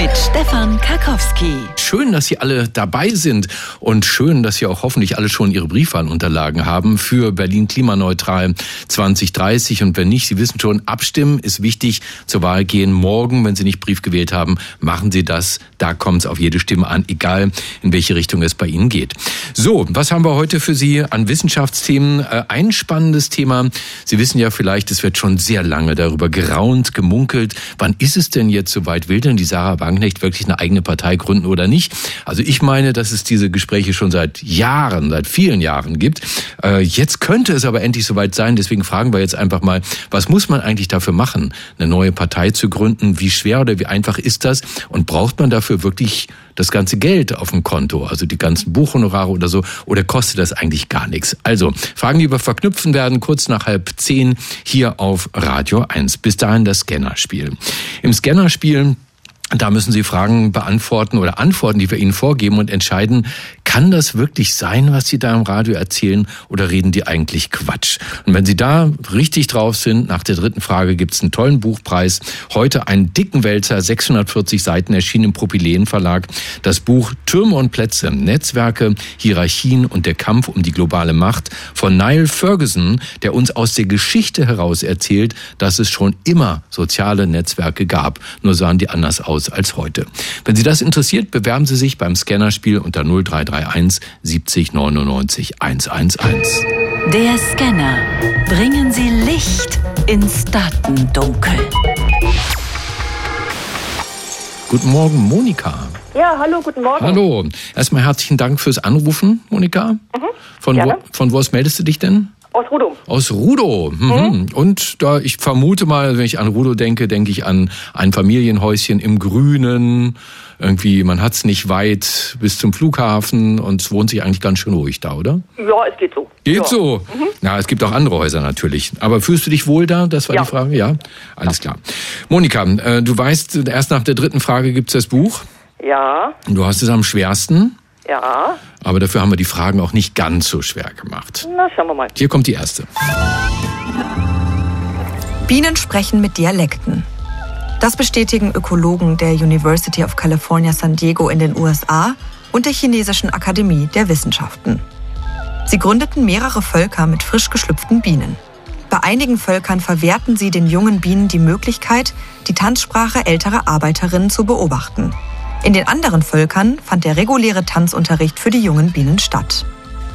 Mit Stefan Karkowski. Schön, dass Sie alle dabei sind und schön, dass Sie auch hoffentlich alle schon Ihre Briefwahlunterlagen haben für Berlin klimaneutral 2030. Und wenn nicht, Sie wissen schon, abstimmen ist wichtig. Zur Wahl gehen morgen, wenn Sie nicht Brief gewählt haben, machen Sie das. Da kommt es auf jede Stimme an, egal in welche Richtung es bei Ihnen geht. So, was haben wir heute für Sie an Wissenschaftsthemen? Äh, ein spannendes Thema. Sie wissen ja vielleicht, es wird schon sehr lange darüber geraunt, gemunkelt. Wann ist es denn jetzt soweit? Will denn die Sarah Wagenknecht wirklich eine eigene Partei gründen oder nicht? Also ich meine, dass es diese Gespräche schon seit Jahren, seit vielen Jahren gibt. Äh, jetzt könnte es aber endlich soweit sein. Deswegen fragen wir jetzt einfach mal, was muss man eigentlich dafür machen, eine neue Partei zu gründen? Wie schwer oder wie einfach ist das? Und braucht man dafür wirklich das ganze Geld auf dem Konto, also die ganzen Buchhonorare oder so, oder kostet das eigentlich gar nichts? Also, Fragen, die wir verknüpfen werden, kurz nach halb zehn hier auf Radio 1. Bis dahin das Scannerspiel. Im Scannerspiel da müssen Sie Fragen beantworten oder Antworten, die wir Ihnen vorgeben und entscheiden, kann das wirklich sein, was Sie da im Radio erzählen oder reden die eigentlich Quatsch? Und wenn Sie da richtig drauf sind, nach der dritten Frage gibt's einen tollen Buchpreis. Heute einen dicken Wälzer, 640 Seiten, erschienen im Propylen Verlag. Das Buch Türme und Plätze, Netzwerke, Hierarchien und der Kampf um die globale Macht von Niall Ferguson, der uns aus der Geschichte heraus erzählt, dass es schon immer soziale Netzwerke gab. Nur sahen die anders aus aus als heute. Wenn Sie das interessiert, bewerben Sie sich beim Scannerspiel unter 0331 70 99 111. Der Scanner. Bringen Sie Licht ins Datendunkel. Guten Morgen, Monika. Ja, hallo, guten Morgen. Hallo. Erstmal herzlichen Dank fürs Anrufen, Monika. Mhm, von, wo, von wo aus meldest du dich denn? Aus Rudo. Aus Rudo. Mhm. Mhm. Und da ich vermute mal, wenn ich an Rudo denke, denke ich an ein Familienhäuschen im Grünen. Irgendwie, man hat's nicht weit bis zum Flughafen und es wohnt sich eigentlich ganz schön ruhig da, oder? Ja, es geht so. Geht ja. so. Mhm. Na, es gibt auch andere Häuser natürlich. Aber fühlst du dich wohl da? Das war ja. die Frage. Ja, alles ja. klar. Monika, äh, du weißt, erst nach der dritten Frage gibt's das Buch. Ja. Du hast es am schwersten. Ja. Aber dafür haben wir die Fragen auch nicht ganz so schwer gemacht. Na, schauen wir mal. Hier kommt die erste. Bienen sprechen mit Dialekten. Das bestätigen Ökologen der University of California San Diego in den USA und der Chinesischen Akademie der Wissenschaften. Sie gründeten mehrere Völker mit frisch geschlüpften Bienen. Bei einigen Völkern verwehrten sie den jungen Bienen die Möglichkeit, die Tanzsprache älterer Arbeiterinnen zu beobachten. In den anderen Völkern fand der reguläre Tanzunterricht für die jungen Bienen statt.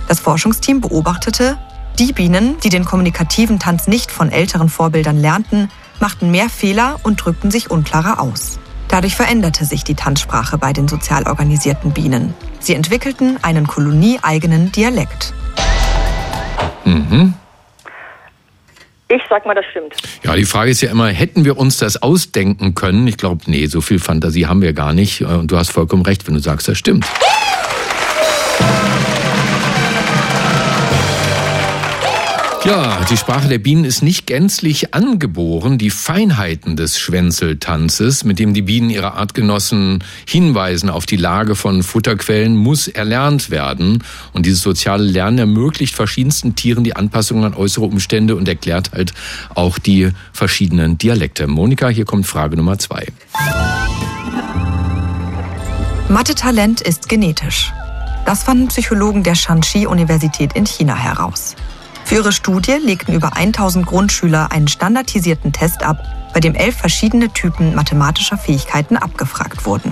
Das Forschungsteam beobachtete, die Bienen, die den kommunikativen Tanz nicht von älteren Vorbildern lernten, machten mehr Fehler und drückten sich unklarer aus. Dadurch veränderte sich die Tanzsprache bei den sozial organisierten Bienen. Sie entwickelten einen kolonieeigenen Dialekt. Mhm. Ich sag mal, das stimmt. Ja, die Frage ist ja immer, hätten wir uns das ausdenken können? Ich glaube, nee, so viel Fantasie haben wir gar nicht. Und du hast vollkommen recht, wenn du sagst, das stimmt. Ja, die Sprache der Bienen ist nicht gänzlich angeboren. Die Feinheiten des Schwänzeltanzes, mit dem die Bienen ihre Artgenossen hinweisen auf die Lage von Futterquellen, muss erlernt werden. Und dieses soziale Lernen ermöglicht verschiedensten Tieren die Anpassung an äußere Umstände und erklärt halt auch die verschiedenen Dialekte. Monika, hier kommt Frage Nummer zwei. Mathe-Talent ist genetisch. Das fanden Psychologen der Shanxi-Universität in China heraus. Für ihre Studie legten über 1000 Grundschüler einen standardisierten Test ab, bei dem elf verschiedene Typen mathematischer Fähigkeiten abgefragt wurden.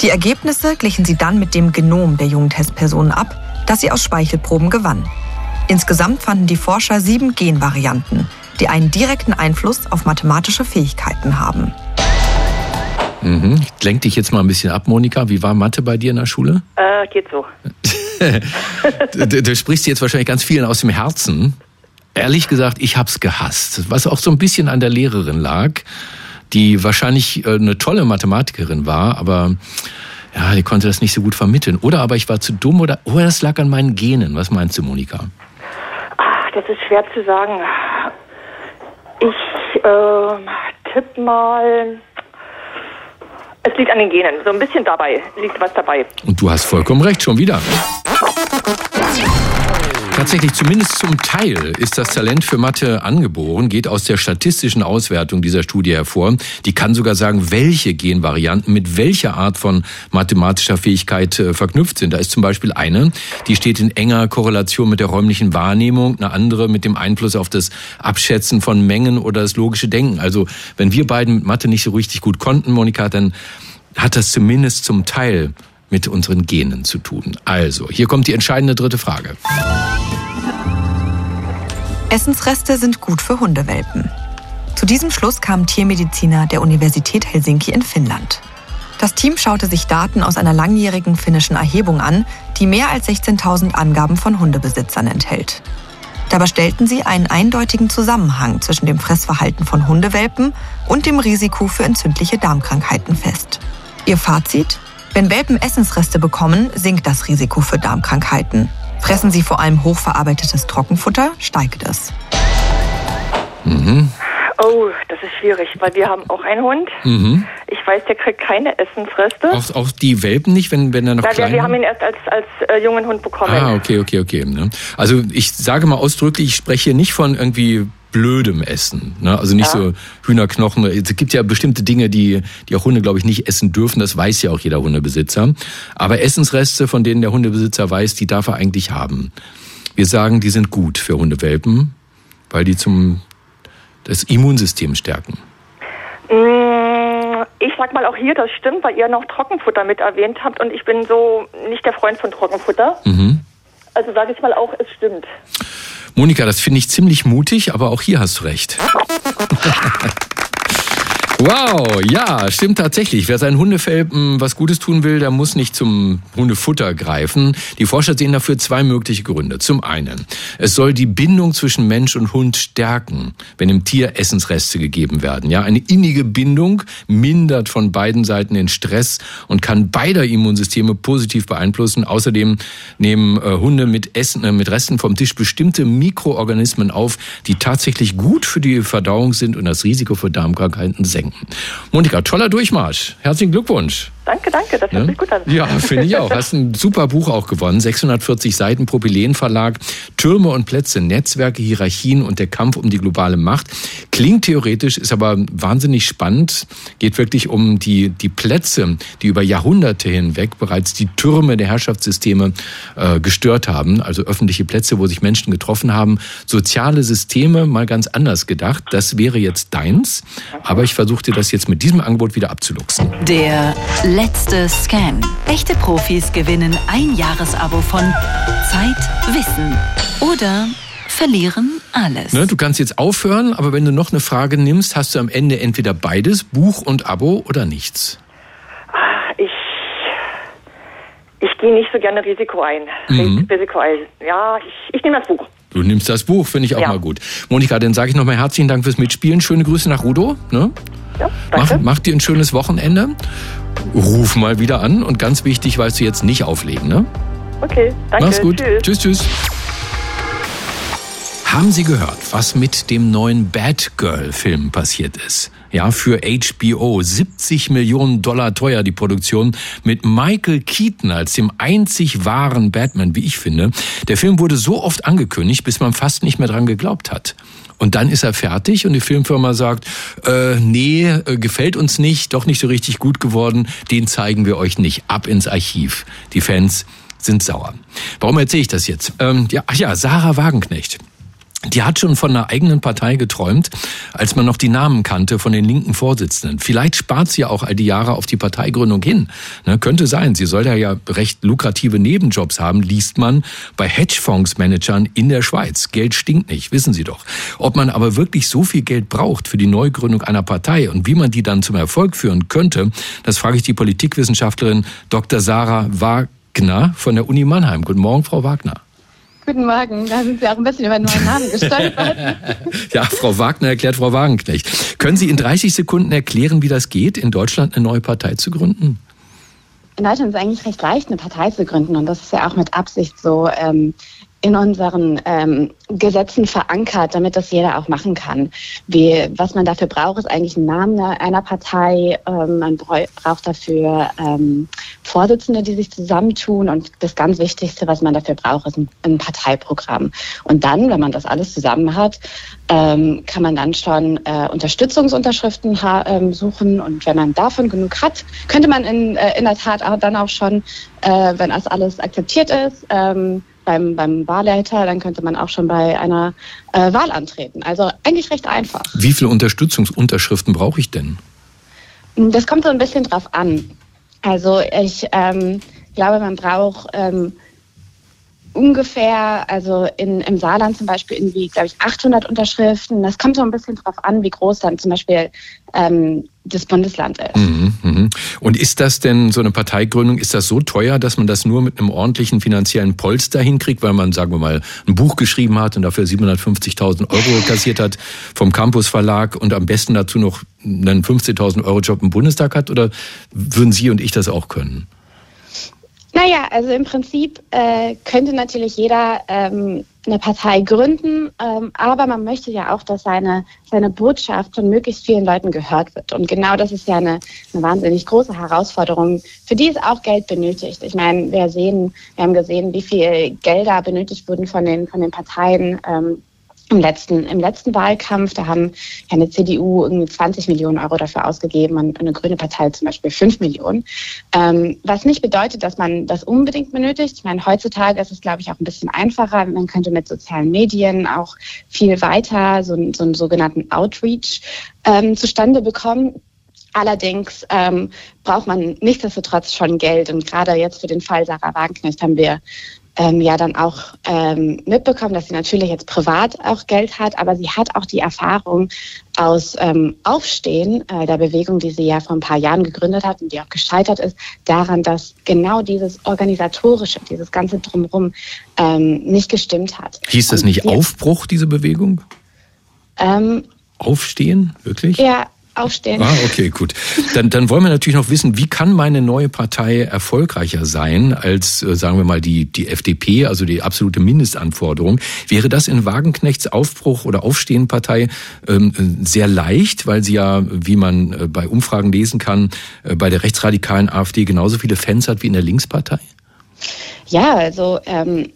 Die Ergebnisse glichen sie dann mit dem Genom der jungen Testpersonen ab, das sie aus Speichelproben gewann. Insgesamt fanden die Forscher sieben Genvarianten, die einen direkten Einfluss auf mathematische Fähigkeiten haben. Mhm. Ich lenke dich jetzt mal ein bisschen ab, Monika. Wie war Mathe bei dir in der Schule? Äh, geht so. du, du, sprichst jetzt wahrscheinlich ganz vielen aus dem Herzen. Ehrlich gesagt, ich hab's gehasst. Was auch so ein bisschen an der Lehrerin lag, die wahrscheinlich äh, eine tolle Mathematikerin war, aber ja, die konnte das nicht so gut vermitteln. Oder aber ich war zu dumm oder, oder das lag an meinen Genen. Was meinst du, Monika? Ach, das ist schwer zu sagen. Ich äh, tipp mal es liegt an den Genen. So ein bisschen dabei liegt was dabei. Und du hast vollkommen recht, schon wieder. Tatsächlich, zumindest zum Teil ist das Talent für Mathe angeboren, geht aus der statistischen Auswertung dieser Studie hervor. Die kann sogar sagen, welche Genvarianten mit welcher Art von mathematischer Fähigkeit äh, verknüpft sind. Da ist zum Beispiel eine, die steht in enger Korrelation mit der räumlichen Wahrnehmung, eine andere mit dem Einfluss auf das Abschätzen von Mengen oder das logische Denken. Also wenn wir beiden mit Mathe nicht so richtig gut konnten, Monika, dann hat das zumindest zum Teil mit unseren Genen zu tun. Also, hier kommt die entscheidende dritte Frage. Essensreste sind gut für Hundewelpen. Zu diesem Schluss kamen Tiermediziner der Universität Helsinki in Finnland. Das Team schaute sich Daten aus einer langjährigen finnischen Erhebung an, die mehr als 16.000 Angaben von Hundebesitzern enthält. Dabei stellten sie einen eindeutigen Zusammenhang zwischen dem Fressverhalten von Hundewelpen und dem Risiko für entzündliche Darmkrankheiten fest. Ihr Fazit? Wenn Welpen Essensreste bekommen, sinkt das Risiko für Darmkrankheiten. Fressen sie vor allem hochverarbeitetes Trockenfutter, steigt es. Mhm. Oh, das ist schwierig, weil wir haben auch einen Hund. Mhm. Ich weiß, der kriegt keine Essensreste. Auch, auch die Welpen nicht, wenn, wenn er noch Na, klein wir, wir haben ihn erst als, als äh, jungen Hund bekommen. Ah, okay, okay, okay. Ne? Also ich sage mal ausdrücklich, ich spreche hier nicht von irgendwie blödem Essen. Ne? Also nicht ja. so Hühnerknochen. Es gibt ja bestimmte Dinge, die, die auch Hunde, glaube ich, nicht essen dürfen. Das weiß ja auch jeder Hundebesitzer. Aber Essensreste, von denen der Hundebesitzer weiß, die darf er eigentlich haben. Wir sagen, die sind gut für Hundewelpen, weil die zum das Immunsystem stärken. Mm, ich sag mal auch hier, das stimmt, weil ihr noch Trockenfutter mit erwähnt habt und ich bin so nicht der Freund von Trockenfutter. Mhm. Also sage ich mal auch, es stimmt. Monika, das finde ich ziemlich mutig, aber auch hier hast du recht. Wow, ja, stimmt tatsächlich. Wer seinen Hundefälpen was Gutes tun will, der muss nicht zum Hundefutter greifen. Die Forscher sehen dafür zwei mögliche Gründe. Zum einen, es soll die Bindung zwischen Mensch und Hund stärken, wenn dem Tier Essensreste gegeben werden. Ja, eine innige Bindung mindert von beiden Seiten den Stress und kann beider Immunsysteme positiv beeinflussen. Außerdem nehmen äh, Hunde mit Essen, äh, mit Resten vom Tisch bestimmte Mikroorganismen auf, die tatsächlich gut für die Verdauung sind und das Risiko für Darmkrankheiten senken. Monika, toller Durchmarsch. Herzlichen Glückwunsch. Danke, danke, das hört ne? sich gut an. Ja, finde ich auch. Hast ein super Buch auch gewonnen. 640 Seiten Propylen Verlag. Türme und Plätze, Netzwerke, Hierarchien und der Kampf um die globale Macht. Klingt theoretisch, ist aber wahnsinnig spannend. Geht wirklich um die, die Plätze, die über Jahrhunderte hinweg bereits die Türme der Herrschaftssysteme äh, gestört haben. Also öffentliche Plätze, wo sich Menschen getroffen haben. Soziale Systeme mal ganz anders gedacht. Das wäre jetzt deins. Aber ich versuche dir das jetzt mit diesem Angebot wieder abzuluxen. Der letzte Scan. Echte Profis gewinnen ein Jahresabo von Zeit, Wissen oder verlieren alles. Ne, du kannst jetzt aufhören, aber wenn du noch eine Frage nimmst, hast du am Ende entweder beides, Buch und Abo oder nichts. Ich, ich gehe nicht so gerne Risiko ein. Mhm. Risiko ein. Ja, ich, ich nehme das Buch. Du nimmst das Buch, finde ich auch ja. mal gut. Monika, dann sage ich nochmal herzlichen Dank fürs Mitspielen. Schöne Grüße nach Rudo. Ne? Ja. Mach, mach dir ein schönes Wochenende. Ruf mal wieder an und ganz wichtig, weißt du jetzt nicht auflegen. Ne? Okay, danke. Mach's gut. Tschüss, tschüss. tschüss. Haben Sie gehört, was mit dem neuen Batgirl-Film passiert ist? Ja, für HBO 70 Millionen Dollar teuer die Produktion mit Michael Keaton als dem einzig wahren Batman, wie ich finde. Der Film wurde so oft angekündigt, bis man fast nicht mehr dran geglaubt hat. Und dann ist er fertig und die Filmfirma sagt, äh, nee, äh, gefällt uns nicht, doch nicht so richtig gut geworden, den zeigen wir euch nicht. Ab ins Archiv. Die Fans sind sauer. Warum erzähle ich das jetzt? Ähm, ja, ach ja, Sarah Wagenknecht. Die hat schon von einer eigenen Partei geträumt, als man noch die Namen kannte von den linken Vorsitzenden. Vielleicht spart sie ja auch all die Jahre auf die Parteigründung hin. Ne, könnte sein. Sie soll ja recht lukrative Nebenjobs haben, liest man bei Hedgefondsmanagern in der Schweiz. Geld stinkt nicht, wissen Sie doch. Ob man aber wirklich so viel Geld braucht für die Neugründung einer Partei und wie man die dann zum Erfolg führen könnte, das frage ich die Politikwissenschaftlerin Dr. Sarah Wagner von der Uni Mannheim. Guten Morgen, Frau Wagner. Guten Morgen, da sind Sie auch ein bisschen über meinen Namen gestolpert. ja, Frau Wagner erklärt Frau Wagenknecht. Können Sie in 30 Sekunden erklären, wie das geht, in Deutschland eine neue Partei zu gründen? In Deutschland ist es eigentlich recht leicht, eine Partei zu gründen und das ist ja auch mit Absicht so. Ähm, in unseren ähm, Gesetzen verankert, damit das jeder auch machen kann. Wie, was man dafür braucht, ist eigentlich ein Name einer Partei. Ähm, man braucht dafür ähm, Vorsitzende, die sich zusammentun. Und das ganz Wichtigste, was man dafür braucht, ist ein, ein Parteiprogramm. Und dann, wenn man das alles zusammen hat, ähm, kann man dann schon äh, Unterstützungsunterschriften ähm, suchen. Und wenn man davon genug hat, könnte man in, äh, in der Tat auch dann auch schon, äh, wenn das alles akzeptiert ist, ähm, beim, beim Wahlleiter, dann könnte man auch schon bei einer äh, Wahl antreten. Also eigentlich recht einfach. Wie viele Unterstützungsunterschriften brauche ich denn? Das kommt so ein bisschen drauf an. Also ich ähm, glaube, man braucht ähm, ungefähr, also in, im Saarland zum Beispiel irgendwie, glaube ich, 800 Unterschriften. Das kommt so ein bisschen drauf an, wie groß dann zum Beispiel ähm, das Bundesland ist. Mhm, mhm. Und ist das denn so eine Parteigründung, ist das so teuer, dass man das nur mit einem ordentlichen finanziellen Polster hinkriegt, weil man, sagen wir mal, ein Buch geschrieben hat und dafür 750.000 Euro kassiert hat vom Campus Verlag und am besten dazu noch einen 15.000 Euro Job im Bundestag hat? Oder würden Sie und ich das auch können? Naja, also im Prinzip äh, könnte natürlich jeder ähm, eine Partei gründen, ähm, aber man möchte ja auch, dass seine, seine Botschaft von möglichst vielen Leuten gehört wird. Und genau das ist ja eine, eine wahnsinnig große Herausforderung, für die es auch Geld benötigt. Ich meine, wir sehen, wir haben gesehen, wie viel Gelder benötigt wurden von den, von den Parteien. Ähm, im letzten, im letzten Wahlkampf, da haben ja eine CDU irgendwie 20 Millionen Euro dafür ausgegeben und eine grüne Partei zum Beispiel 5 Millionen. Ähm, was nicht bedeutet, dass man das unbedingt benötigt. Ich meine, heutzutage ist es, glaube ich, auch ein bisschen einfacher. Man könnte mit sozialen Medien auch viel weiter so, so einen sogenannten Outreach ähm, zustande bekommen. Allerdings ähm, braucht man nichtsdestotrotz schon Geld. Und gerade jetzt für den Fall Sarah Wagenknecht haben wir ähm, ja dann auch ähm, mitbekommen, dass sie natürlich jetzt privat auch Geld hat, aber sie hat auch die Erfahrung aus ähm, Aufstehen, äh, der Bewegung, die sie ja vor ein paar Jahren gegründet hat und die auch gescheitert ist, daran, dass genau dieses Organisatorische, dieses ganze Drumherum ähm, nicht gestimmt hat. Hieß das nicht und, Aufbruch, diese Bewegung? Ähm, Aufstehen, wirklich? Ja, aufstehen. Ah, okay, gut. Dann, dann wollen wir natürlich noch wissen, wie kann meine neue Partei erfolgreicher sein als, äh, sagen wir mal, die, die FDP, also die absolute Mindestanforderung. Wäre das in Wagenknechts Aufbruch oder Aufstehenpartei ähm, sehr leicht, weil sie ja, wie man äh, bei Umfragen lesen kann, äh, bei der rechtsradikalen AfD genauso viele Fans hat wie in der Linkspartei? Ja, also ähm,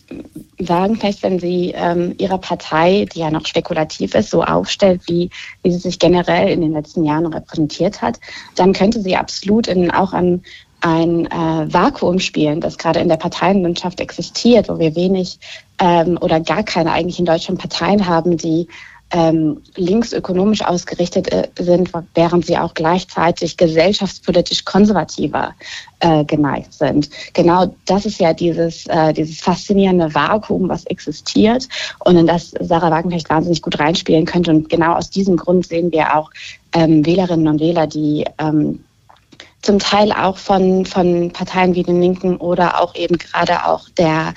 sagen vielleicht, wenn Sie ähm, Ihre Partei, die ja noch spekulativ ist, so aufstellt, wie, wie sie sich generell in den letzten Jahren repräsentiert hat, dann könnte sie absolut in, auch an ein äh, Vakuum spielen, das gerade in der Parteienlandschaft existiert, wo wir wenig ähm, oder gar keine eigentlich in Deutschland Parteien haben, die ähm, linksökonomisch ausgerichtet äh, sind, während sie auch gleichzeitig gesellschaftspolitisch konservativer äh, geneigt sind. Genau das ist ja dieses, äh, dieses faszinierende Vakuum, was existiert und in das Sarah Wagenknecht wahnsinnig gut reinspielen könnte. Und genau aus diesem Grund sehen wir auch ähm, Wählerinnen und Wähler, die ähm, zum Teil auch von, von Parteien wie den Linken oder auch eben gerade auch der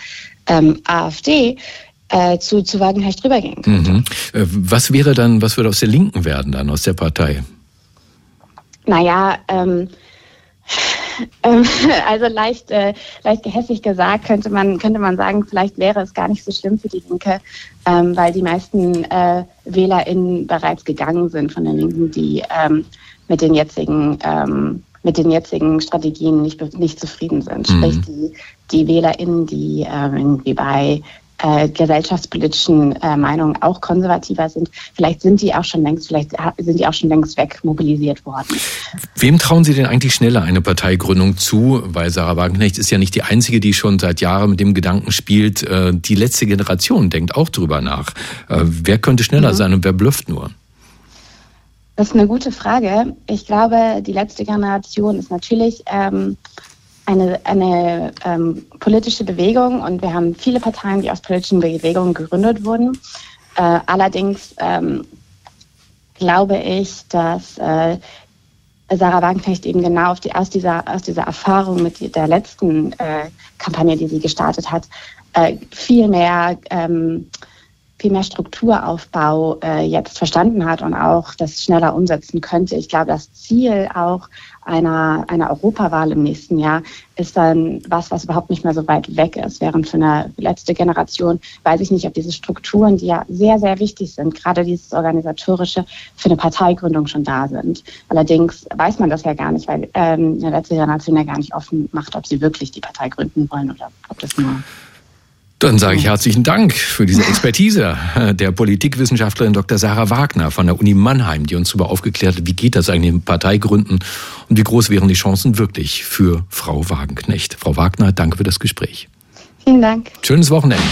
ähm, AfD äh, zu, zu Wagenknecht rübergehen könnte. Mhm. Äh, was wäre dann, was würde aus der Linken werden dann, aus der Partei? Naja, ähm, ähm, also leicht, äh, leicht gehässig gesagt könnte man, könnte man sagen, vielleicht wäre es gar nicht so schlimm für die Linke, ähm, weil die meisten äh, WählerInnen bereits gegangen sind von den Linken, die ähm, mit den jetzigen ähm, mit den jetzigen Strategien nicht, nicht zufrieden sind. Mhm. Sprich, die, die WählerInnen, die äh, irgendwie bei äh, gesellschaftspolitischen äh, Meinungen auch konservativer sind. Vielleicht sind die auch schon längst, vielleicht sind die auch schon längst weg mobilisiert worden. Wem trauen Sie denn eigentlich schneller eine Parteigründung zu? Weil Sarah Wagenknecht ist ja nicht die einzige, die schon seit Jahren mit dem Gedanken spielt. Äh, die letzte Generation denkt auch drüber nach. Äh, wer könnte schneller mhm. sein und wer blufft nur? Das ist eine gute Frage. Ich glaube, die letzte Generation ist natürlich ähm, eine, eine ähm, politische Bewegung und wir haben viele Parteien, die aus politischen Bewegungen gegründet wurden. Äh, allerdings ähm, glaube ich, dass äh, Sarah Wagenknecht eben genau die, aus, dieser, aus dieser Erfahrung mit der letzten äh, Kampagne, die sie gestartet hat, äh, viel mehr ähm, viel mehr Strukturaufbau äh, jetzt verstanden hat und auch das schneller umsetzen könnte. Ich glaube, das Ziel auch einer, einer Europawahl im nächsten Jahr ist dann was, was überhaupt nicht mehr so weit weg ist. Während für eine letzte Generation weiß ich nicht, ob diese Strukturen, die ja sehr, sehr wichtig sind, gerade dieses organisatorische, für eine Parteigründung schon da sind. Allerdings weiß man das ja gar nicht, weil ähm, eine letzte Generation ja gar nicht offen macht, ob sie wirklich die Partei gründen wollen oder ob das nur dann sage ich herzlichen Dank für diese Expertise der Politikwissenschaftlerin Dr. Sarah Wagner von der Uni Mannheim, die uns darüber aufgeklärt hat, wie geht das eigentlich mit Parteigründen und wie groß wären die Chancen wirklich für Frau Wagenknecht. Frau Wagner, danke für das Gespräch. Vielen Dank. Schönes Wochenende.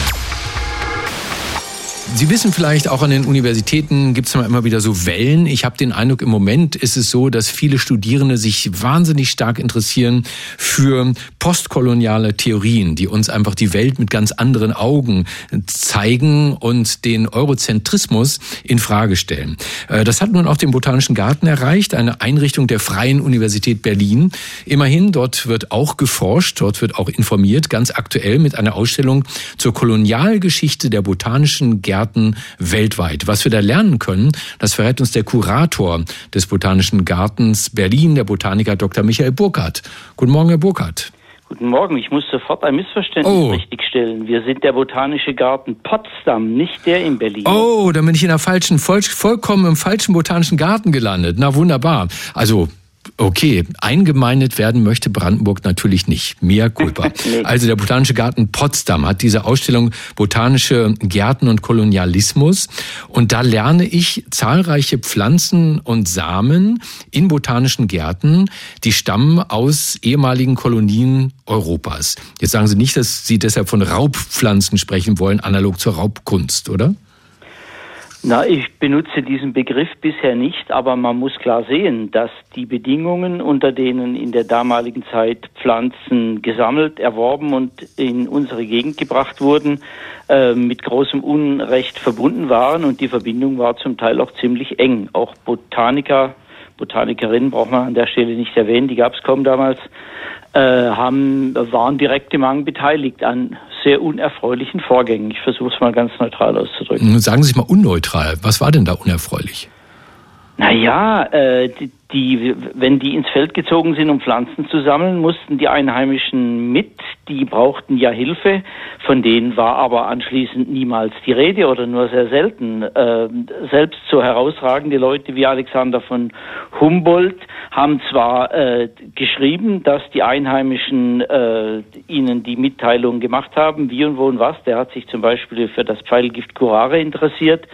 Sie wissen vielleicht, auch an den Universitäten gibt es immer wieder so Wellen. Ich habe den Eindruck, im Moment ist es so, dass viele Studierende sich wahnsinnig stark interessieren für postkoloniale Theorien, die uns einfach die Welt mit ganz anderen Augen zeigen und den Eurozentrismus in Frage stellen. Äh, das hat nun auch den Botanischen Garten erreicht, eine Einrichtung der Freien Universität Berlin. Immerhin, dort wird auch geforscht, dort wird auch informiert, ganz aktuell mit einer Ausstellung zur Kolonialgeschichte der botanischen Gärten Gärten weltweit. Was wir da lernen können, das verrät uns der Kurator des Botanischen Gartens Berlin, der Botaniker Dr. Michael Burkhardt. Guten Morgen, Herr Burkhardt. Guten Morgen, ich muss sofort ein Missverständnis oh. richtigstellen. Wir sind der Botanische Garten Potsdam, nicht der in Berlin. Oh, dann bin ich in der falschen, voll, vollkommen im falschen Botanischen Garten gelandet. Na wunderbar. Also Okay, eingemeindet werden möchte Brandenburg natürlich nicht. Mehr culpa. Also der Botanische Garten Potsdam hat diese Ausstellung Botanische Gärten und Kolonialismus. Und da lerne ich zahlreiche Pflanzen und Samen in botanischen Gärten, die stammen aus ehemaligen Kolonien Europas. Jetzt sagen Sie nicht, dass Sie deshalb von Raubpflanzen sprechen wollen, analog zur Raubkunst, oder? Na, ich benutze diesen Begriff bisher nicht, aber man muss klar sehen, dass die Bedingungen, unter denen in der damaligen Zeit Pflanzen gesammelt, erworben und in unsere Gegend gebracht wurden, äh, mit großem Unrecht verbunden waren und die Verbindung war zum Teil auch ziemlich eng. Auch Botaniker, Botanikerinnen braucht man an der Stelle nicht erwähnen, die gab es kaum damals, äh, haben, waren direkt im Mang beteiligt an sehr unerfreulichen Vorgängen. Ich versuche es mal ganz neutral auszudrücken. Sagen Sie es mal unneutral. Was war denn da unerfreulich? Naja, äh, die, die, wenn die ins Feld gezogen sind, um Pflanzen zu sammeln, mussten die Einheimischen mit. Die brauchten ja Hilfe. Von denen war aber anschließend niemals die Rede oder nur sehr selten. Äh, selbst so herausragende Leute wie Alexander von Humboldt haben zwar äh, geschrieben, dass die Einheimischen äh, ihnen die Mitteilung gemacht haben, wie und wo und was. Der hat sich zum Beispiel für das Pfeilgift Curare interessiert.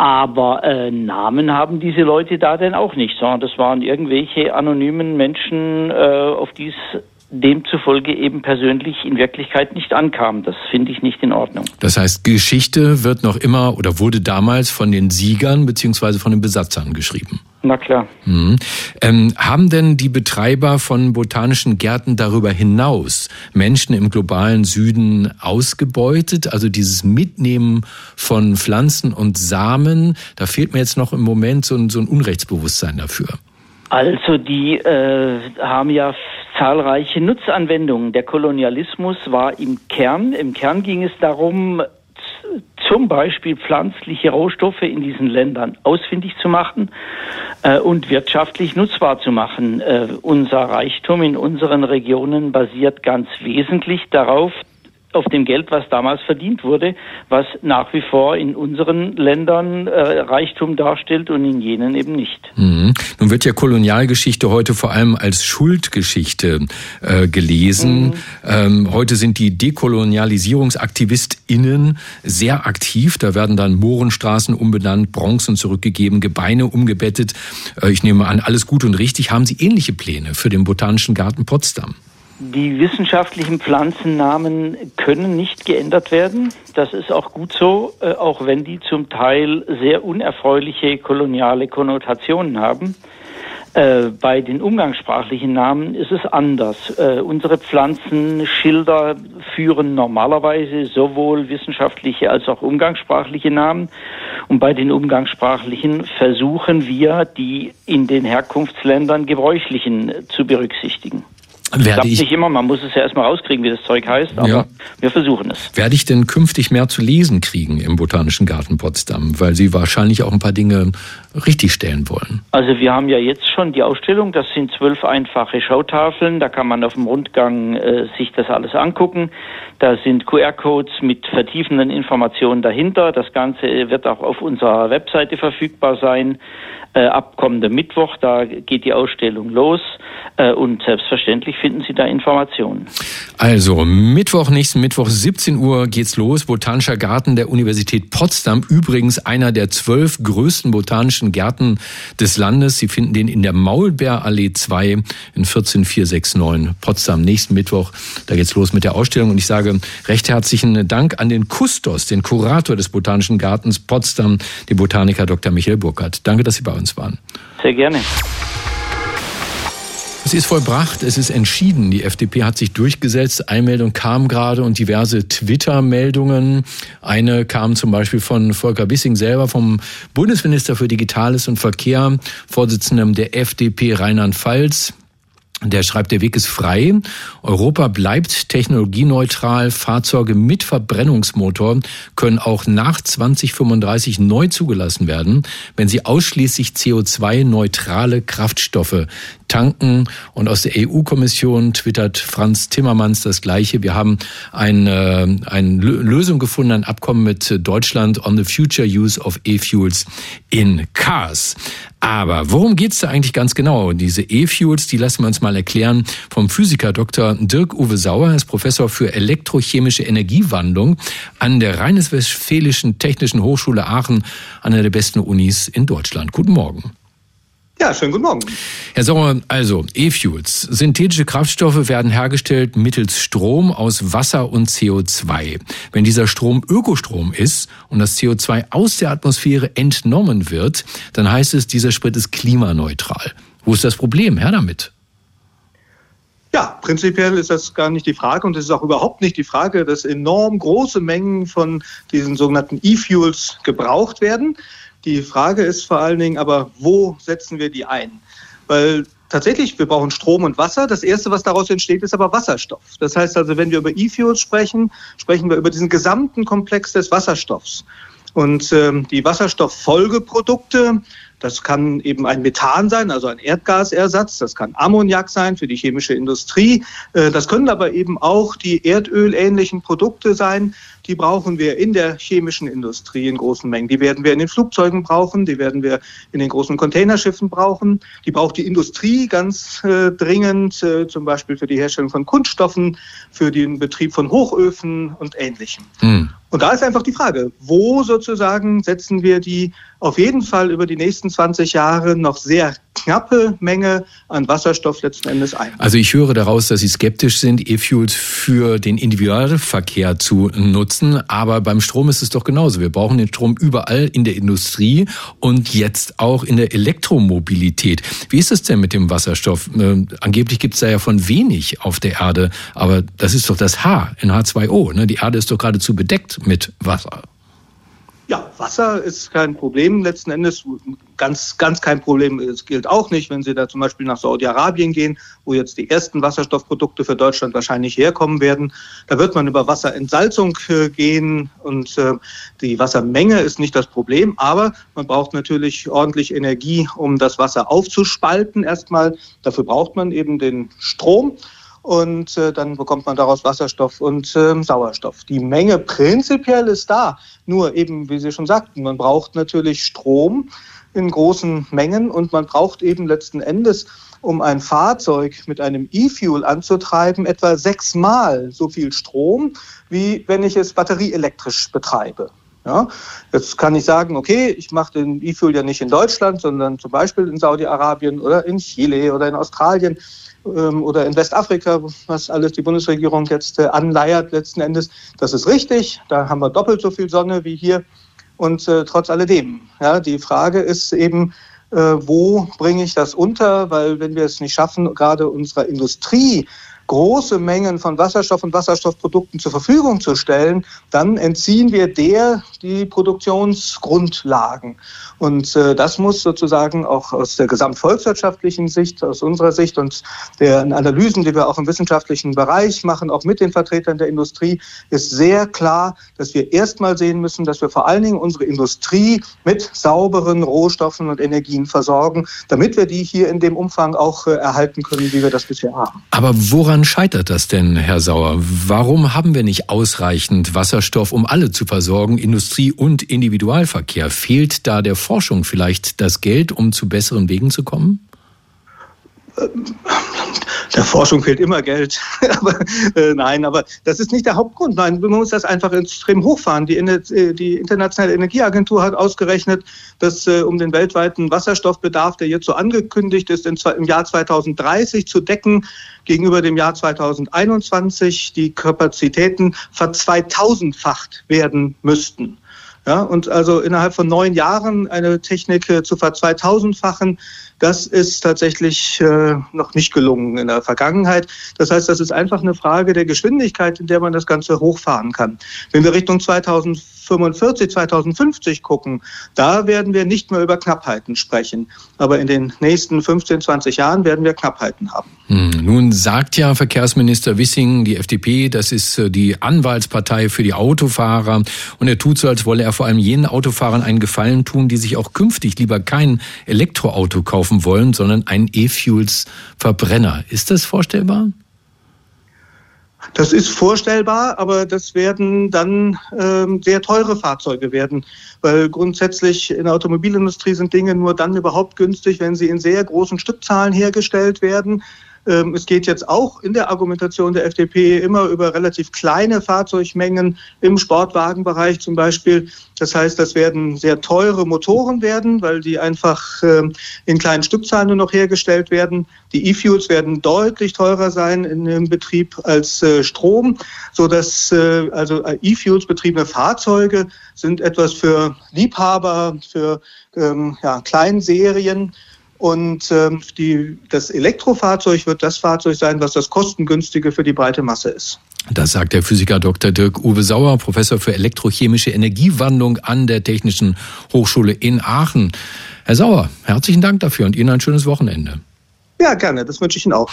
Aber äh, Namen haben diese Leute da denn auch nicht, sondern das waren irgendwelche anonymen Menschen, äh, auf die es demzufolge eben persönlich in Wirklichkeit nicht ankam. Das finde ich nicht in Ordnung. Das heißt, Geschichte wird noch immer oder wurde damals von den Siegern beziehungsweise von den Besatzern geschrieben. Na klar. Mhm. Ähm, haben denn die Betreiber von botanischen Gärten darüber hinaus Menschen im globalen Süden ausgebeutet? Also dieses Mitnehmen von Pflanzen und Samen, da fehlt mir jetzt noch im Moment so ein, so ein Unrechtsbewusstsein dafür. Also die äh, haben ja zahlreiche Nutzanwendungen. Der Kolonialismus war im Kern. Im Kern ging es darum, zum Beispiel pflanzliche Rohstoffe in diesen Ländern ausfindig zu machen äh, und wirtschaftlich nutzbar zu machen. Äh, unser Reichtum in unseren Regionen basiert ganz wesentlich darauf, auf dem Geld, was damals verdient wurde, was nach wie vor in unseren Ländern äh, Reichtum darstellt und in jenen eben nicht. Mhm. Nun wird ja Kolonialgeschichte heute vor allem als Schuldgeschichte äh, gelesen. Mhm. Ähm, heute sind die DekolonialisierungsaktivistInnen sehr aktiv. Da werden dann Mohrenstraßen umbenannt, Bronzen zurückgegeben, Gebeine umgebettet. Äh, ich nehme an, alles gut und richtig. Haben Sie ähnliche Pläne für den Botanischen Garten Potsdam? Die wissenschaftlichen Pflanzennamen können nicht geändert werden. Das ist auch gut so, äh, auch wenn die zum Teil sehr unerfreuliche koloniale Konnotationen haben. Äh, bei den umgangssprachlichen Namen ist es anders. Äh, unsere Pflanzenschilder führen normalerweise sowohl wissenschaftliche als auch umgangssprachliche Namen. Und bei den umgangssprachlichen versuchen wir, die in den Herkunftsländern gebräuchlichen zu berücksichtigen. Werde ich nicht immer, man muss es ja erstmal rauskriegen, wie das Zeug heißt, aber ja. wir versuchen es. Werde ich denn künftig mehr zu lesen kriegen im Botanischen Garten Potsdam, weil Sie wahrscheinlich auch ein paar Dinge richtigstellen wollen? Also wir haben ja jetzt schon die Ausstellung, das sind zwölf einfache Schautafeln, da kann man auf dem Rundgang äh, sich das alles angucken. Da sind QR-Codes mit vertiefenden Informationen dahinter. Das Ganze wird auch auf unserer Webseite verfügbar sein äh, ab kommendem Mittwoch. Da geht die Ausstellung los äh, und selbstverständlich finden Sie da Informationen. Also Mittwoch, nächsten Mittwoch, 17 Uhr geht's los. Botanischer Garten der Universität Potsdam. Übrigens einer der zwölf größten botanischen Gärten des Landes. Sie finden den in der Maulbeerallee 2 in 14469 Potsdam. Nächsten Mittwoch, da geht's los mit der Ausstellung. Und ich sage recht herzlichen Dank an den Kustos, den Kurator des Botanischen Gartens Potsdam, den Botaniker Dr. Michael Burkhardt. Danke, dass Sie bei uns waren. Sehr gerne. Es ist vollbracht, es ist entschieden. Die FDP hat sich durchgesetzt. Einmeldung kam gerade und diverse Twitter-Meldungen. Eine kam zum Beispiel von Volker Wissing selber, vom Bundesminister für Digitales und Verkehr, Vorsitzendem der FDP Rheinland-Pfalz. Der schreibt, der Weg ist frei. Europa bleibt technologieneutral. Fahrzeuge mit Verbrennungsmotor können auch nach 2035 neu zugelassen werden, wenn sie ausschließlich CO2-neutrale Kraftstoffe tanken. Und aus der EU-Kommission twittert Franz Timmermans das Gleiche. Wir haben eine, eine Lösung gefunden, ein Abkommen mit Deutschland on the future use of E-Fuels in Cars. Aber worum geht's da eigentlich ganz genau? Diese E-Fuels, die lassen wir uns mal erklären vom Physiker Dr. Dirk-Uwe Sauer. Er ist Professor für elektrochemische Energiewandlung an der Rheinisch-Westfälischen Technischen Hochschule Aachen, einer der besten Unis in Deutschland. Guten Morgen. Ja, schönen guten Morgen. Herr Sauer, also E-Fuels. Synthetische Kraftstoffe werden hergestellt mittels Strom aus Wasser und CO2. Wenn dieser Strom Ökostrom ist und das CO2 aus der Atmosphäre entnommen wird, dann heißt es, dieser Sprit ist klimaneutral. Wo ist das Problem? Herr damit. Ja, prinzipiell ist das gar nicht die Frage und es ist auch überhaupt nicht die Frage, dass enorm große Mengen von diesen sogenannten E-Fuels gebraucht werden. Die Frage ist vor allen Dingen aber, wo setzen wir die ein? Weil tatsächlich, wir brauchen Strom und Wasser. Das Erste, was daraus entsteht, ist aber Wasserstoff. Das heißt also, wenn wir über E-Fuels sprechen, sprechen wir über diesen gesamten Komplex des Wasserstoffs. Und ähm, die Wasserstofffolgeprodukte, das kann eben ein Methan sein, also ein Erdgasersatz. Das kann Ammoniak sein für die chemische Industrie. Äh, das können aber eben auch die erdölähnlichen Produkte sein. Die brauchen wir in der chemischen Industrie in großen Mengen. Die werden wir in den Flugzeugen brauchen. Die werden wir in den großen Containerschiffen brauchen. Die braucht die Industrie ganz äh, dringend, äh, zum Beispiel für die Herstellung von Kunststoffen, für den Betrieb von Hochöfen und Ähnlichem. Hm. Und da ist einfach die Frage, wo sozusagen setzen wir die auf jeden Fall über die nächsten 20 Jahre noch sehr knappe Menge an Wasserstoff letzten Endes ein. Also ich höre daraus, dass Sie skeptisch sind, E-Fuels für den Individualverkehr zu nutzen. Aber beim Strom ist es doch genauso. Wir brauchen den Strom überall in der Industrie und jetzt auch in der Elektromobilität. Wie ist es denn mit dem Wasserstoff? Äh, angeblich gibt es da ja von wenig auf der Erde. Aber das ist doch das H in H2O. Ne? Die Erde ist doch geradezu bedeckt mit Wasser. Ja, Wasser ist kein Problem letzten Endes. Ganz, ganz kein Problem. Es gilt auch nicht, wenn Sie da zum Beispiel nach Saudi-Arabien gehen, wo jetzt die ersten Wasserstoffprodukte für Deutschland wahrscheinlich herkommen werden. Da wird man über Wasserentsalzung äh, gehen und äh, die Wassermenge ist nicht das Problem, aber man braucht natürlich ordentlich Energie, um das Wasser aufzuspalten erstmal. Dafür braucht man eben den Strom und äh, dann bekommt man daraus Wasserstoff und äh, Sauerstoff. Die Menge prinzipiell ist da, nur eben, wie Sie schon sagten, man braucht natürlich Strom in großen Mengen und man braucht eben letzten Endes, um ein Fahrzeug mit einem E-Fuel anzutreiben, etwa sechsmal so viel Strom, wie wenn ich es batterieelektrisch betreibe. Ja, jetzt kann ich sagen, okay, ich mache den E-Fuel ja nicht in Deutschland, sondern zum Beispiel in Saudi-Arabien oder in Chile oder in Australien ähm, oder in Westafrika, was alles die Bundesregierung jetzt äh, anleiert letzten Endes. Das ist richtig. Da haben wir doppelt so viel Sonne wie hier. Und äh, trotz alledem, ja, die Frage ist eben, äh, wo bringe ich das unter? Weil wenn wir es nicht schaffen, gerade unserer Industrie große Mengen von Wasserstoff und Wasserstoffprodukten zur Verfügung zu stellen, dann entziehen wir der die Produktionsgrundlagen. Und äh, das muss sozusagen auch aus der gesamtvolkswirtschaftlichen Sicht, aus unserer Sicht und der Analysen, die wir auch im wissenschaftlichen Bereich machen, auch mit den Vertretern der Industrie, ist sehr klar, dass wir erstmal sehen müssen, dass wir vor allen Dingen unsere Industrie mit sauberen Rohstoffen und Energien versorgen, damit wir die hier in dem Umfang auch äh, erhalten können, wie wir das bisher haben. Aber woran scheitert das denn, Herr Sauer? Warum haben wir nicht ausreichend Wasserstoff, um alle zu versorgen, Industrie und Individualverkehr? Fehlt da der Forschung vielleicht das Geld, um zu besseren Wegen zu kommen? Der Forschung fehlt immer Geld. aber, äh, nein, aber das ist nicht der Hauptgrund. Nein, man muss das einfach extrem hochfahren. Die, äh, die Internationale Energieagentur hat ausgerechnet, dass äh, um den weltweiten Wasserstoffbedarf, der jetzt so angekündigt ist, in, im Jahr 2030 zu decken, gegenüber dem Jahr 2021 die Kapazitäten verzweitausendfacht werden müssten. Ja, und also innerhalb von neun Jahren eine Technik äh, zu verzweitausendfachen, das ist tatsächlich äh, noch nicht gelungen in der Vergangenheit. Das heißt, das ist einfach eine Frage der Geschwindigkeit, in der man das Ganze hochfahren kann. Wenn wir Richtung 2045, 2050 gucken, da werden wir nicht mehr über Knappheiten sprechen. Aber in den nächsten 15, 20 Jahren werden wir Knappheiten haben. Hm, nun sagt ja Verkehrsminister Wissing, die FDP, das ist äh, die Anwaltspartei für die Autofahrer. Und er tut so, als wolle er vor allem jenen Autofahrern einen Gefallen tun, die sich auch künftig lieber kein Elektroauto kaufen kaufen wollen, sondern einen E-Fuels-Verbrenner. Ist das vorstellbar? Das ist vorstellbar, aber das werden dann ähm, sehr teure Fahrzeuge werden, weil grundsätzlich in der Automobilindustrie sind Dinge nur dann überhaupt günstig, wenn sie in sehr großen Stückzahlen hergestellt werden. Ähm, es geht jetzt auch in der Argumentation der FDP immer über relativ kleine Fahrzeugmengen im Sportwagenbereich zum Beispiel. Das heißt, das werden sehr teure Motoren werden, weil die einfach ähm, in kleinen Stückzahlen nur noch hergestellt werden. Die E-Fuels werden deutlich teurer sein in dem Betrieb als äh, Strom, so dass äh, also äh, E-Fuels betriebene Fahrzeuge sind etwas für Liebhaber, für ähm, ja, Kleinserien und ähm, die, das Elektrofahrzeug wird das Fahrzeug sein, was das kostengünstige für die breite Masse ist. Das sagt der Physiker Dr. Dirk Uwe Sauer, Professor für elektrochemische Energiewandlung an der Technischen Hochschule in Aachen. Herr Sauer, herzlichen Dank dafür und Ihnen ein schönes Wochenende. Ja, gerne. Das wünsche ich Ihnen auch.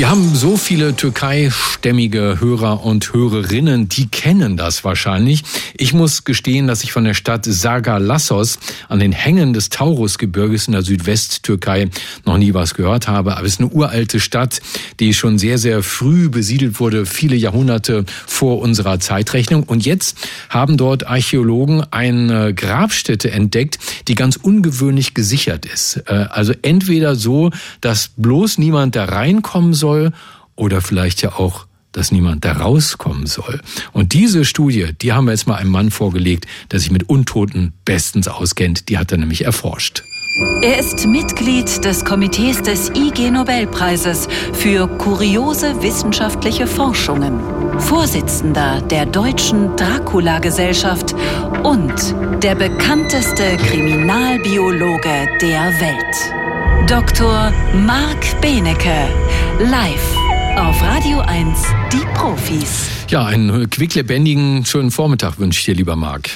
Wir haben so viele türkeistämmige Hörer und Hörerinnen, die kennen das wahrscheinlich. Ich muss gestehen, dass ich von der Stadt Sagalassos an den Hängen des Taurusgebirges in der Südwesttürkei noch nie was gehört habe. Aber es ist eine uralte Stadt, die schon sehr, sehr früh besiedelt wurde, viele Jahrhunderte vor unserer Zeitrechnung. Und jetzt haben dort Archäologen eine Grabstätte entdeckt, die ganz ungewöhnlich gesichert ist. Äh, also entweder so, dass bloß niemand da reinkommen soll, soll oder vielleicht ja auch dass niemand da rauskommen soll. Und diese Studie, die haben wir jetzt mal einem Mann vorgelegt, der sich mit Untoten bestens auskennt. Die hat er nämlich erforscht. Er ist Mitglied des Komitees des IG Nobelpreises für kuriose wissenschaftliche Forschungen, Vorsitzender der Deutschen Dracula-Gesellschaft und der bekannteste Kriminalbiologe der Welt. Dr. Marc Benecke Live auf Radio 1, die Profis. Ja, einen quicklebendigen, schönen Vormittag wünsche ich dir, lieber Marc.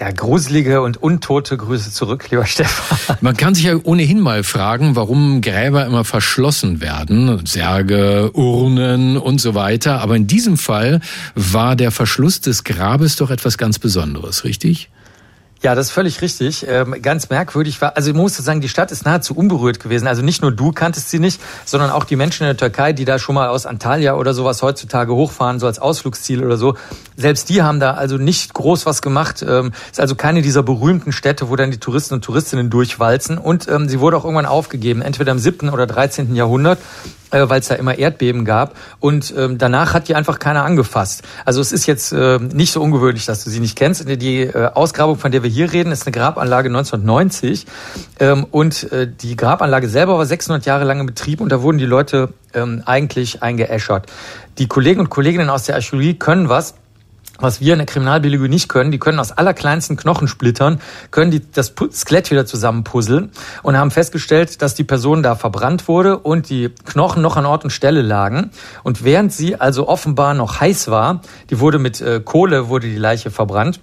Ja, gruselige und untote Grüße zurück, lieber Stefan. Man kann sich ja ohnehin mal fragen, warum Gräber immer verschlossen werden. Särge, Urnen und so weiter. Aber in diesem Fall war der Verschluss des Grabes doch etwas ganz Besonderes, richtig? Ja, das ist völlig richtig. Ähm, ganz merkwürdig war, also ich muss sagen, die Stadt ist nahezu unberührt gewesen. Also nicht nur du kanntest sie nicht, sondern auch die Menschen in der Türkei, die da schon mal aus Antalya oder sowas heutzutage hochfahren, so als Ausflugsziel oder so. Selbst die haben da also nicht groß was gemacht. Ähm, ist also keine dieser berühmten Städte, wo dann die Touristen und Touristinnen durchwalzen. Und ähm, sie wurde auch irgendwann aufgegeben, entweder im 7. oder 13. Jahrhundert weil es da immer Erdbeben gab. Und ähm, danach hat die einfach keiner angefasst. Also es ist jetzt äh, nicht so ungewöhnlich, dass du sie nicht kennst. Die äh, Ausgrabung, von der wir hier reden, ist eine Grabanlage 1990. Ähm, und äh, die Grabanlage selber war 600 Jahre lang in Betrieb und da wurden die Leute ähm, eigentlich eingeäschert. Die Kollegen und Kolleginnen aus der Archäologie können was was wir in der Kriminalbiologie nicht können. Die können aus allerkleinsten Knochensplittern, können die das Skelett wieder zusammenpuzzeln und haben festgestellt, dass die Person da verbrannt wurde und die Knochen noch an Ort und Stelle lagen. Und während sie also offenbar noch heiß war, die wurde mit äh, Kohle, wurde die Leiche verbrannt,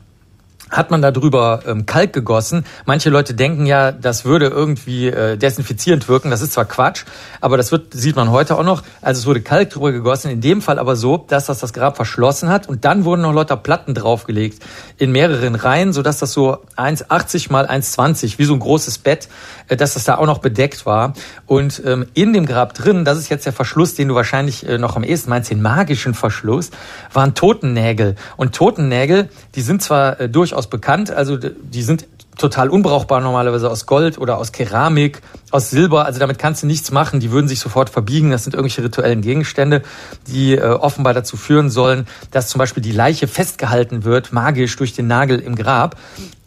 hat man darüber ähm, Kalk gegossen. Manche Leute denken ja, das würde irgendwie äh, desinfizierend wirken. Das ist zwar Quatsch, aber das wird, sieht man heute auch noch. Also es wurde Kalk drüber gegossen. In dem Fall aber so, dass das das Grab verschlossen hat und dann wurden noch lauter Platten draufgelegt in mehreren Reihen, sodass das so 1,80 mal 1,20 wie so ein großes Bett, äh, dass das da auch noch bedeckt war. Und ähm, in dem Grab drin, das ist jetzt der Verschluss, den du wahrscheinlich äh, noch am ehesten meinst, den magischen Verschluss, waren Totennägel. Und Totennägel, die sind zwar äh, durchaus durchaus bekannt. Also die sind total unbrauchbar normalerweise aus Gold oder aus Keramik, aus Silber. Also damit kannst du nichts machen. Die würden sich sofort verbiegen. Das sind irgendwelche rituellen Gegenstände, die äh, offenbar dazu führen sollen, dass zum Beispiel die Leiche festgehalten wird, magisch durch den Nagel im Grab.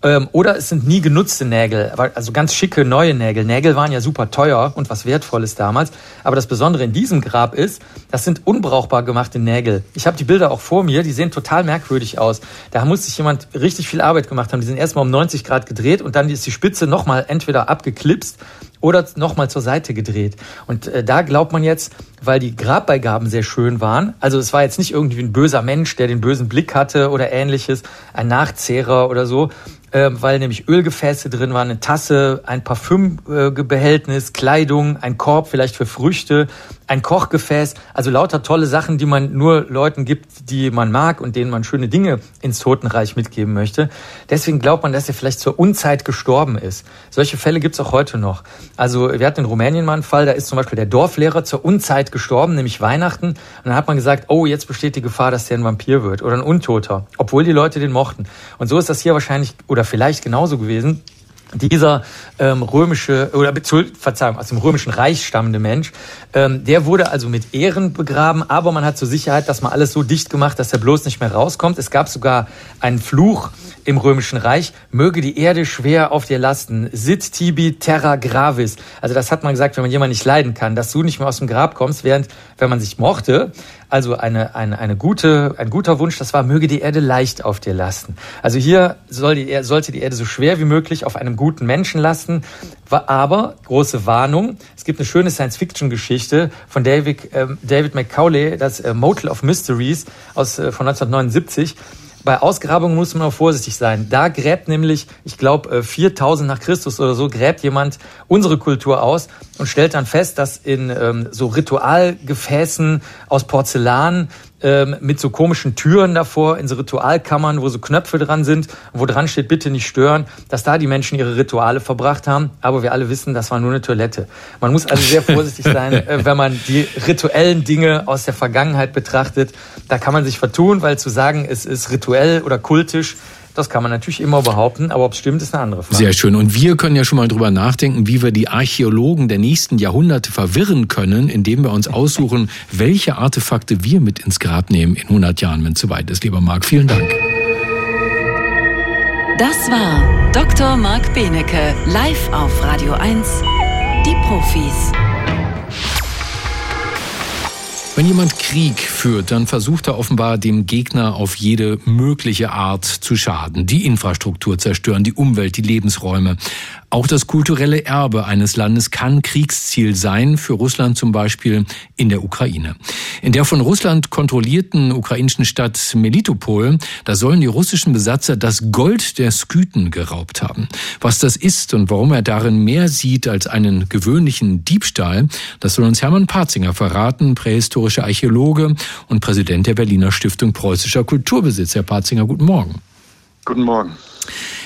Ähm, oder es sind nie genutzte Nägel, also ganz schicke neue Nägel. Nägel waren ja super teuer und was Wertvolles damals. Aber das Besondere in diesem Grab ist, das sind unbrauchbar gemachte Nägel. Ich habe die Bilder auch vor mir, die sehen total merkwürdig aus. Da muss sich jemand richtig viel Arbeit gemacht haben. Die sind erstmal um 90 Grad gedreht und dann ist die Spitze nochmal entweder abgeklipst oder nochmal zur Seite gedreht. Und äh, da glaubt man jetzt, weil die Grabbeigaben sehr schön waren, also es war jetzt nicht irgendwie ein böser Mensch, der den bösen Blick hatte oder ähnliches, ein Nachzehrer oder so, äh, weil nämlich Ölgefäße drin waren, eine Tasse, ein Parfümbehältnis, Kleidung, ein Korb vielleicht für Früchte, ein Kochgefäß, also lauter tolle Sachen, die man nur Leuten gibt, die man mag und denen man schöne Dinge ins Totenreich mitgeben möchte. Deswegen glaubt man, dass er vielleicht zur Unzeit gestorben ist. Solche Fälle gibt's auch heute noch. Also wir hatten in Rumänien mal einen Fall, da ist zum Beispiel der Dorflehrer zur Unzeit gestorben, nämlich Weihnachten. Und dann hat man gesagt, oh, jetzt besteht die Gefahr, dass der ein Vampir wird oder ein Untoter, obwohl die Leute den mochten. Und so ist das hier wahrscheinlich oder vielleicht genauso gewesen dieser ähm, römische oder Verzeihung aus dem römischen Reich stammende Mensch, ähm, der wurde also mit Ehren begraben, aber man hat zur Sicherheit das mal alles so dicht gemacht, dass er bloß nicht mehr rauskommt. Es gab sogar einen Fluch im römischen Reich, möge die Erde schwer auf dir lasten, sit tibi terra gravis. Also das hat man gesagt, wenn man jemanden nicht leiden kann, dass du nicht mehr aus dem Grab kommst, während wenn man sich mochte, also eine, eine, eine gute, ein guter Wunsch, das war, möge die Erde leicht auf dir lasten. Also hier soll die, sollte die Erde so schwer wie möglich auf einem guten Menschen lasten. Aber, große Warnung, es gibt eine schöne Science-Fiction-Geschichte von David, äh, David McCauley, das äh, Motel of Mysteries aus, äh, von 1979 bei Ausgrabungen muss man auch vorsichtig sein. Da gräbt nämlich, ich glaube, 4000 nach Christus oder so, gräbt jemand unsere Kultur aus und stellt dann fest, dass in ähm, so Ritualgefäßen aus Porzellan ähm, mit so komischen Türen davor in so Ritualkammern, wo so Knöpfe dran sind, wo dran steht, bitte nicht stören, dass da die Menschen ihre Rituale verbracht haben. Aber wir alle wissen, das war nur eine Toilette. Man muss also sehr vorsichtig sein, äh, wenn man die rituellen Dinge aus der Vergangenheit betrachtet. Da kann man sich vertun, weil zu sagen, es ist rituell oder kultisch, das kann man natürlich immer behaupten, aber ob es stimmt, ist eine andere Frage. Sehr schön. Und wir können ja schon mal drüber nachdenken, wie wir die Archäologen der nächsten Jahrhunderte verwirren können, indem wir uns aussuchen, welche Artefakte wir mit ins Grab nehmen in 100 Jahren, wenn es soweit ist. Lieber Marc, vielen Dank. Das war Dr. Marc Benecke, live auf Radio 1, die Profis. Wenn jemand Krieg führt, dann versucht er offenbar dem Gegner auf jede mögliche Art zu schaden, die Infrastruktur zerstören, die Umwelt, die Lebensräume. Auch das kulturelle Erbe eines Landes kann Kriegsziel sein, für Russland zum Beispiel in der Ukraine. In der von Russland kontrollierten ukrainischen Stadt Melitopol, da sollen die russischen Besatzer das Gold der Skythen geraubt haben. Was das ist und warum er darin mehr sieht als einen gewöhnlichen Diebstahl, das soll uns Hermann Parzinger verraten, prähistorischer Archäologe und Präsident der Berliner Stiftung Preußischer Kulturbesitz. Herr Parzinger, guten Morgen. Guten Morgen.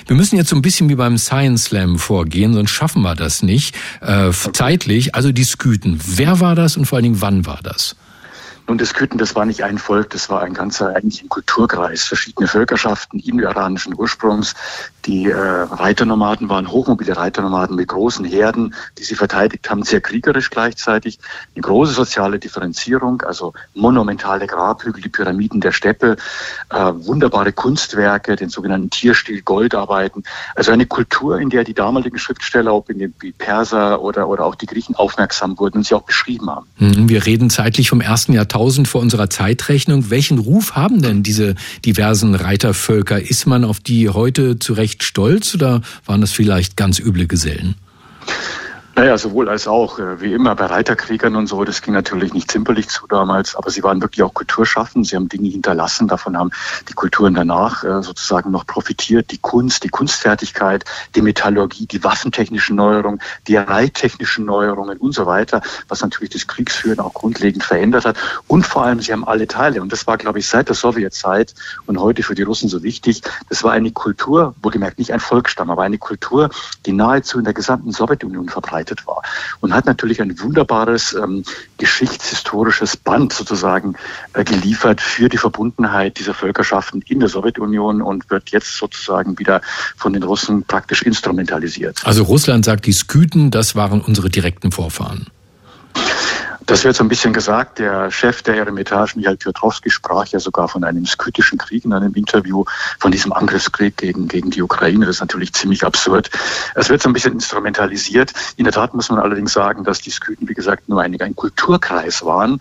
Wir müssen jetzt so ein bisschen wie beim Science Slam vorgehen, sonst schaffen wir das nicht äh, okay. zeitlich. Also die Sküten. Wer war das und vor allen Dingen wann war das? Nun, das Küten, das war nicht ein Volk, das war ein ganzer eigentlich ein Kulturkreis, verschiedene Völkerschaften indo-iranischen Ursprungs. Die äh, Reiternomaden waren hochmobile Reiternomaden mit großen Herden, die sie verteidigt haben, sehr kriegerisch gleichzeitig. Eine große soziale Differenzierung, also monumentale Grabhügel, die Pyramiden der Steppe, äh, wunderbare Kunstwerke, den sogenannten Tierstil, Goldarbeiten. Also eine Kultur, in der die damaligen Schriftsteller, ob in den Perser oder, oder auch die Griechen aufmerksam wurden und sie auch beschrieben haben. Mhm, wir reden zeitlich vom ersten Jahrtausend vor unserer Zeitrechnung. Welchen Ruf haben denn diese diversen Reitervölker? Ist man auf die heute zu Recht stolz oder waren das vielleicht ganz üble Gesellen? Naja, sowohl als auch, äh, wie immer bei Reiterkriegern und so, das ging natürlich nicht zimperlich zu damals, aber sie waren wirklich auch kulturschaffend, sie haben Dinge hinterlassen, davon haben die Kulturen danach äh, sozusagen noch profitiert, die Kunst, die Kunstfertigkeit, die Metallurgie, die waffentechnischen Neuerungen, die reittechnischen Neuerungen und so weiter, was natürlich das Kriegsführen auch grundlegend verändert hat. Und vor allem, sie haben alle Teile. Und das war, glaube ich, seit der Sowjetzeit und heute für die Russen so wichtig, das war eine Kultur, wohlgemerkt nicht ein Volksstamm, aber eine Kultur, die nahezu in der gesamten Sowjetunion verbreitet verbreitet war. Und hat natürlich ein wunderbares ähm, geschichtshistorisches Band sozusagen äh, geliefert für die Verbundenheit dieser Völkerschaften in der Sowjetunion und wird jetzt sozusagen wieder von den Russen praktisch instrumentalisiert. Also Russland sagt, die Skythen, das waren unsere direkten Vorfahren. Das wird so ein bisschen gesagt. Der Chef der Eremitage, Michael Piotrowski, sprach ja sogar von einem skytischen Krieg in einem Interview, von diesem Angriffskrieg gegen, gegen die Ukraine. Das ist natürlich ziemlich absurd. Es wird so ein bisschen instrumentalisiert. In der Tat muss man allerdings sagen, dass die Skythen, wie gesagt, nur ein, ein Kulturkreis waren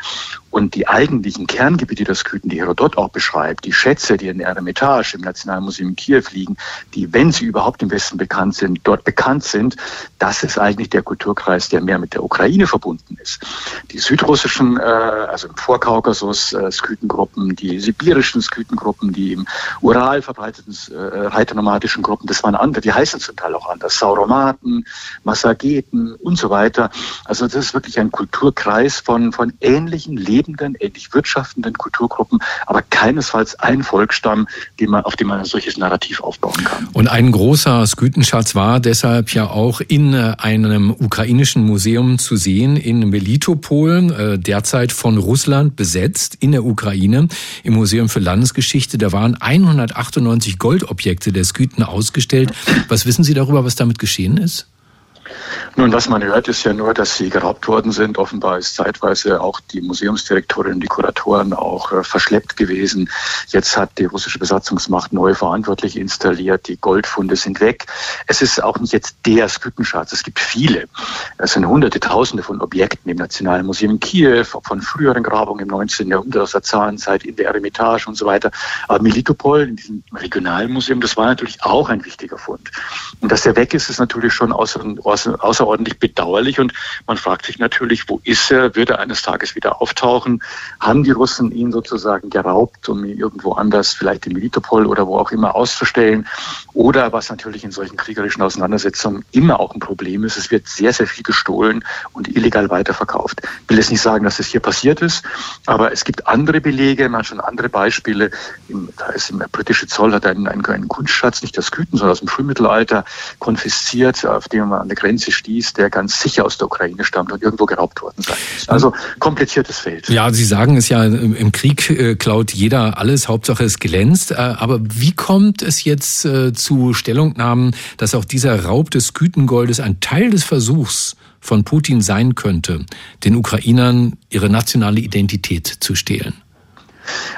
und die eigentlichen Kerngebiete der Skythen, die Herodot auch beschreibt, die Schätze, die in der Eremitage im Nationalmuseum Kiew liegen, die, wenn sie überhaupt im Westen bekannt sind, dort bekannt sind, das ist eigentlich der Kulturkreis, der mehr mit der Ukraine verbunden ist. Die südrussischen, äh, also im Vorkaukasus, äh, Skythengruppen, die sibirischen Skythengruppen, die im Ural verbreiteten äh, reiternomadischen Gruppen, das waren andere, die heißen zum Teil auch anders, Sauromaten, Massageten und so weiter. Also das ist wirklich ein Kulturkreis von, von ähnlichen Leben lebenden, ähnlich wirtschaftenden Kulturgruppen, aber keinesfalls ein Volksstamm, auf dem man ein solches Narrativ aufbauen kann. Und ein großer Skythenschatz war deshalb ja auch in äh, einem ukrainischen Museum zu sehen, in Melitopol, äh, derzeit von Russland besetzt, in der Ukraine, im Museum für Landesgeschichte. Da waren 198 Goldobjekte der Skythen ausgestellt. Was wissen Sie darüber, was damit geschehen ist? Nun, was man hört, ist ja nur, dass sie geraubt worden sind. Offenbar ist zeitweise auch die Museumsdirektorin, die Kuratoren auch äh, verschleppt gewesen. Jetzt hat die russische Besatzungsmacht neue Verantwortliche installiert. Die Goldfunde sind weg. Es ist auch nicht jetzt der Skütenschatz. Es gibt viele. Es sind hunderte, tausende von Objekten im Nationalen Museum in Kiew, von früheren Grabungen im 19. Jahrhundert aus der Zarenzeit in der Eremitage und so weiter. Aber Militopol, in diesem Regionalmuseum, das war natürlich auch ein wichtiger Fund. Und dass der weg ist, ist natürlich schon außer, außer, außer außerordentlich bedauerlich und man fragt sich natürlich, wo ist er? Wird er eines Tages wieder auftauchen? Haben die Russen ihn sozusagen geraubt, um ihn irgendwo anders, vielleicht in Militopol oder wo auch immer auszustellen? Oder was natürlich in solchen kriegerischen Auseinandersetzungen immer auch ein Problem ist, es wird sehr, sehr viel gestohlen und illegal weiterverkauft. Ich will jetzt nicht sagen, dass das hier passiert ist, aber es gibt andere Belege, man hat schon andere Beispiele. Da ist der britische Zoll hat einen, einen, einen Kunstschatz, nicht das Güten, sondern aus dem Frühmittelalter konfisziert, auf dem man an der Grenze steht Kies, der ganz sicher aus der Ukraine stammt und irgendwo geraubt worden sein muss. Also kompliziertes Feld. Ja, Sie sagen es ja, im Krieg äh, klaut jeder alles, Hauptsache es glänzt. Äh, aber wie kommt es jetzt äh, zu Stellungnahmen, dass auch dieser Raub des Gütengoldes ein Teil des Versuchs von Putin sein könnte, den Ukrainern ihre nationale Identität zu stehlen?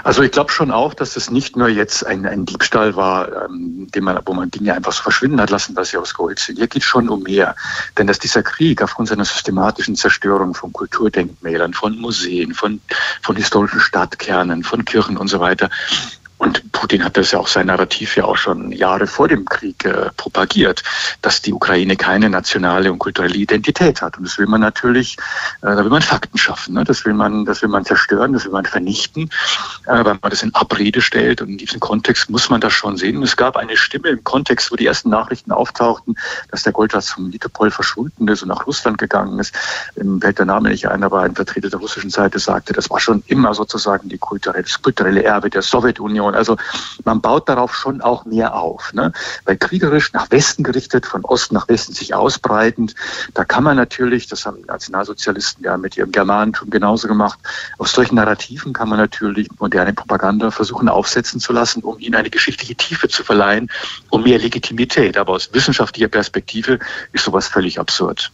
Also ich glaube schon auch, dass es nicht nur jetzt ein, ein Diebstahl war, ähm, den man, wo man Dinge einfach so verschwinden hat lassen, weil sie aus Gold sind. Hier geht schon um mehr. Denn dass dieser Krieg aufgrund seiner systematischen Zerstörung von Kulturdenkmälern, von Museen, von, von historischen Stadtkernen, von Kirchen und so weiter, und Putin hat das ja auch sein Narrativ ja auch schon Jahre vor dem Krieg äh, propagiert, dass die Ukraine keine nationale und kulturelle Identität hat. Und das will man natürlich, äh, da will man Fakten schaffen. Ne? Das will man, das will man zerstören, das will man vernichten, äh, weil man das in Abrede stellt. Und in diesem Kontext muss man das schon sehen. Und es gab eine Stimme im Kontext, wo die ersten Nachrichten auftauchten, dass der Goldschatz vom Litopol verschwunden ist und nach Russland gegangen ist. Im fällt der Name nicht ein, aber ein Vertreter der russischen Seite sagte, das war schon immer sozusagen die kulturelle, das kulturelle Erbe der Sowjetunion Region. Also man baut darauf schon auch mehr auf. Ne? Weil kriegerisch nach Westen gerichtet, von Osten nach Westen sich ausbreitend, da kann man natürlich, das haben Nationalsozialisten ja mit ihrem Germanentum genauso gemacht, auf solchen Narrativen kann man natürlich moderne Propaganda versuchen aufsetzen zu lassen, um ihnen eine geschichtliche Tiefe zu verleihen, um mehr Legitimität. Aber aus wissenschaftlicher Perspektive ist sowas völlig absurd.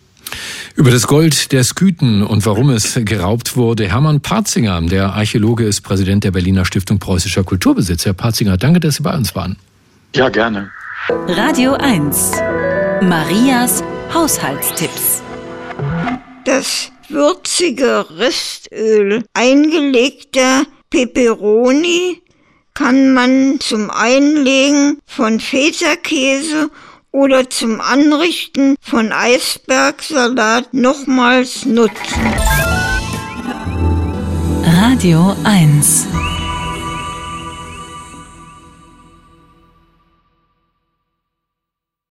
Über das Gold der Sküten und warum es geraubt wurde. Hermann Parzinger, der Archäologe, ist Präsident der Berliner Stiftung Preußischer Kulturbesitz. Herr Parzinger, danke, dass Sie bei uns waren. Ja, gerne. Radio 1. Marias Haushaltstipps. Das würzige Ristöl eingelegter Peperoni kann man zum Einlegen von Feta-Käse oder zum Anrichten von Eisbergsalat nochmals nutzen. Radio 1